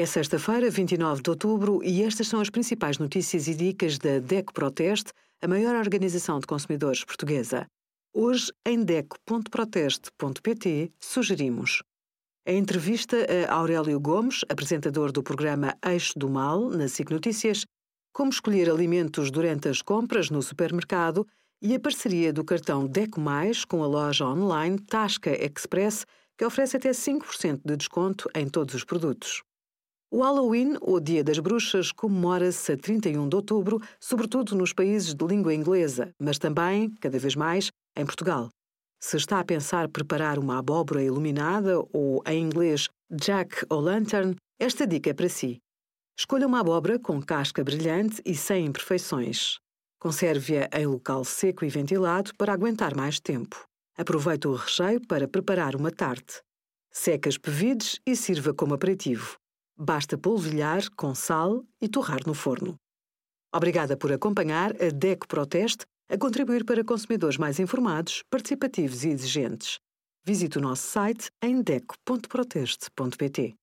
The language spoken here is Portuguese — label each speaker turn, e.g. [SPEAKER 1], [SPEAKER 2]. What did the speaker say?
[SPEAKER 1] É sexta-feira, 29 de outubro, e estas são as principais notícias e dicas da DECO Proteste, a maior organização de consumidores portuguesa. Hoje, em DECO.proteste.pt, sugerimos a entrevista a Aurélio Gomes, apresentador do programa Eixo do Mal, na SIC Notícias, como escolher alimentos durante as compras no supermercado e a parceria do cartão DECO Mais com a loja online Tasca Express, que oferece até 5% de desconto em todos os produtos. O Halloween, ou Dia das Bruxas, comemora-se a 31 de outubro, sobretudo nos países de língua inglesa, mas também, cada vez mais, em Portugal. Se está a pensar preparar uma abóbora iluminada ou, em inglês, Jack o' Lantern, esta dica é para si. Escolha uma abóbora com casca brilhante e sem imperfeições. Conserve-a em local seco e ventilado para aguentar mais tempo. Aproveite o recheio para preparar uma tarte. Seque as pevides e sirva como aperitivo. Basta polvilhar com sal e torrar no forno. Obrigada por acompanhar a DECO Proteste a contribuir para consumidores mais informados, participativos e exigentes. Visite o nosso site em deco.proteste.pt.